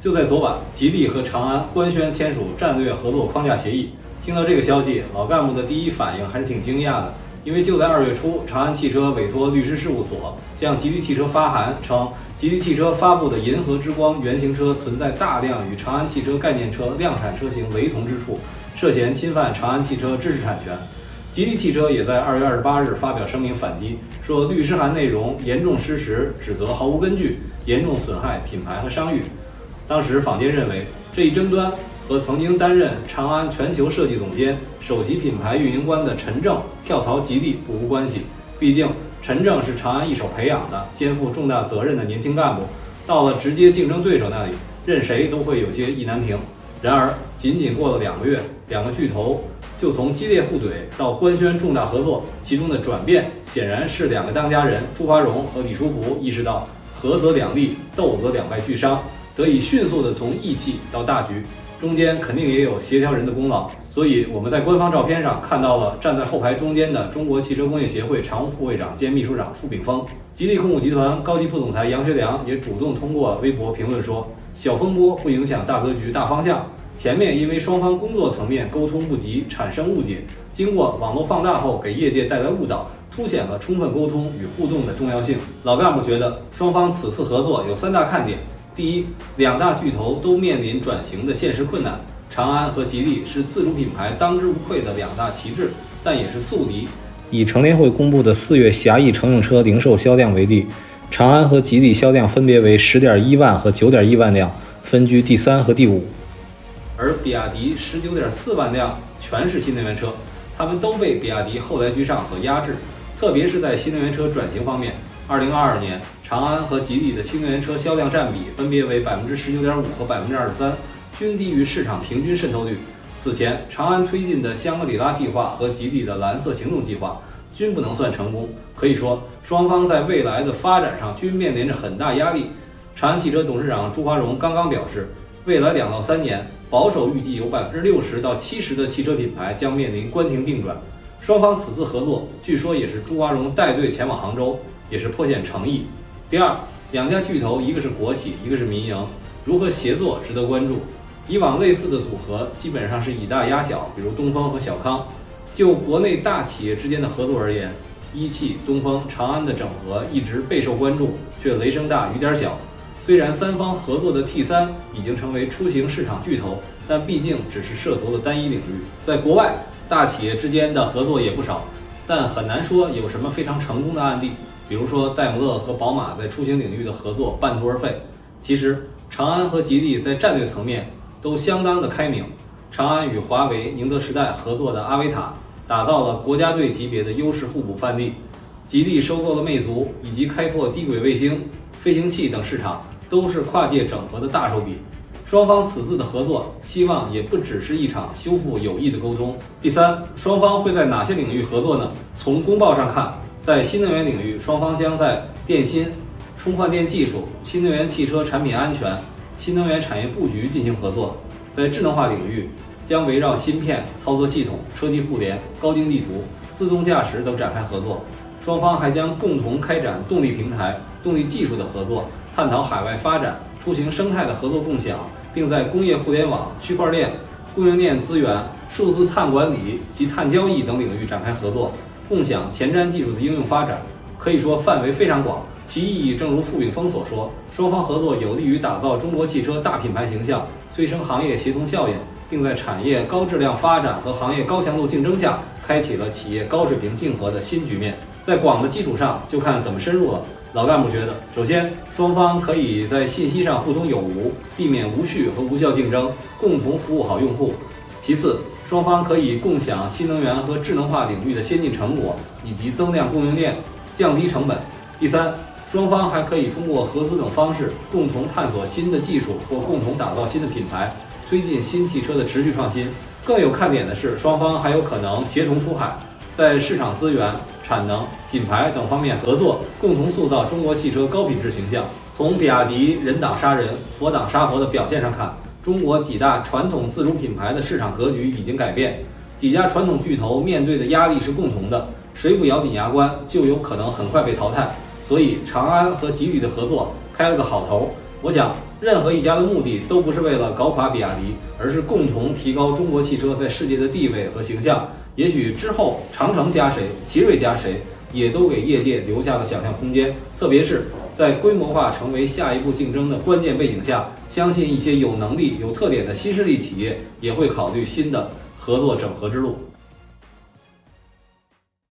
就在昨晚，吉利和长安官宣签署战略合作框架协议。听到这个消息，老干部的第一反应还是挺惊讶的，因为就在二月初，长安汽车委托律师事务所向吉利汽车发函称，吉利汽车发布的银河之光原型车存在大量与长安汽车概念车量产车型雷同之处，涉嫌侵犯长安汽车知识产权。吉利汽车也在二月二十八日发表声明反击，说律师函内容严重失实，指责毫无根据，严重损害品牌和商誉。当时坊间认为这一争端和曾经担任长安全球设计总监、首席品牌运营官的陈正跳槽吉利不无关系。毕竟陈正是长安一手培养的、肩负重大责任的年轻干部，到了直接竞争对手那里，任谁都会有些意难平。然而，仅仅过了两个月，两个巨头就从激烈互怼到官宣重大合作，其中的转变显然是两个当家人朱华荣和李书福意识到合则两利，斗则两败俱伤，得以迅速的从义气到大局。中间肯定也有协调人的功劳，所以我们在官方照片上看到了站在后排中间的中国汽车工业协会常务副会长兼秘书长傅炳峰。吉利控股集团高级副总裁杨学良也主动通过微博评论说：“小风波不影响大格局、大方向。前面因为双方工作层面沟通不及，产生误解，经过网络放大后，给业界带来误导，凸显了充分沟通与互动的重要性。老干部觉得，双方此次合作有三大看点。”第一，两大巨头都面临转型的现实困难。长安和吉利是自主品牌当之无愧的两大旗帜，但也是宿敌。以乘联会公布的四月狭义乘用车零售销量为例，长安和吉利销量分别为十点一万和九点一万辆，分居第三和第五。而比亚迪十九点四万辆全是新能源车，他们都被比亚迪后来居上所压制，特别是在新能源车转型方面。二零二二年，长安和吉利的新能源车销量占比分别为百分之十九点五和百分之二十三，均低于市场平均渗透率。此前，长安推进的香格里拉计划和吉利的蓝色行动计划均不能算成功。可以说，双方在未来的发展上均面临着很大压力。长安汽车董事长朱华荣刚刚表示，未来两到三年，保守预计有百分之六十到七十的汽车品牌将面临关停并转。双方此次合作，据说也是朱华荣带队前往杭州。也是颇显诚意。第二，两家巨头，一个是国企，一个是民营，如何协作值得关注。以往类似的组合基本上是以大压小，比如东风和小康。就国内大企业之间的合作而言，一汽、东风、长安的整合一直备受关注，却雷声大雨点小。虽然三方合作的 T 三已经成为出行市场巨头，但毕竟只是涉足了单一领域。在国外，大企业之间的合作也不少，但很难说有什么非常成功的案例。比如说，戴姆勒和宝马在出行领域的合作半途而废。其实，长安和吉利在战略层面都相当的开明。长安与华为、宁德时代合作的阿维塔，打造了国家队级别的优势互补范例；吉利收购了魅族，以及开拓低轨卫星、飞行器等市场，都是跨界整合的大手笔。双方此次的合作，希望也不只是一场修复友谊的沟通。第三，双方会在哪些领域合作呢？从公报上看。在新能源领域，双方将在电芯、充换电技术、新能源汽车产品安全、新能源产业布局进行合作；在智能化领域，将围绕芯片、操作系统、车机互联、高精地图、自动驾驶等展开合作。双方还将共同开展动力平台、动力技术的合作，探讨海外发展、出行生态的合作共享，并在工业互联网、区块链、供应链资源、数字碳管理及碳交易等领域展开合作。共享前瞻技术的应用发展，可以说范围非常广。其意义正如傅炳峰所说，双方合作有利于打造中国汽车大品牌形象，催生行业协同效应，并在产业高质量发展和行业高强度竞争下，开启了企业高水平竞合的新局面。在广的基础上，就看怎么深入了。老干部觉得，首先双方可以在信息上互通有无，避免无序和无效竞争，共同服务好用户。其次，双方可以共享新能源和智能化领域的先进成果，以及增量供应链，降低成本。第三，双方还可以通过合资等方式，共同探索新的技术或共同打造新的品牌，推进新汽车的持续创新。更有看点的是，双方还有可能协同出海，在市场资源、产能、品牌等方面合作，共同塑造中国汽车高品质形象。从比亚迪人挡杀人，佛挡杀佛的表现上看。中国几大传统自主品牌的市场格局已经改变，几家传统巨头面对的压力是共同的，谁不咬紧牙关，就有可能很快被淘汰。所以，长安和吉利的合作开了个好头。我想，任何一家的目的都不是为了搞垮比亚迪，而是共同提高中国汽车在世界的地位和形象。也许之后长城加谁，奇瑞加谁，也都给业界留下了想象空间。特别是在规模化成为下一步竞争的关键背景下，相信一些有能力、有特点的新势力企业也会考虑新的合作整合之路。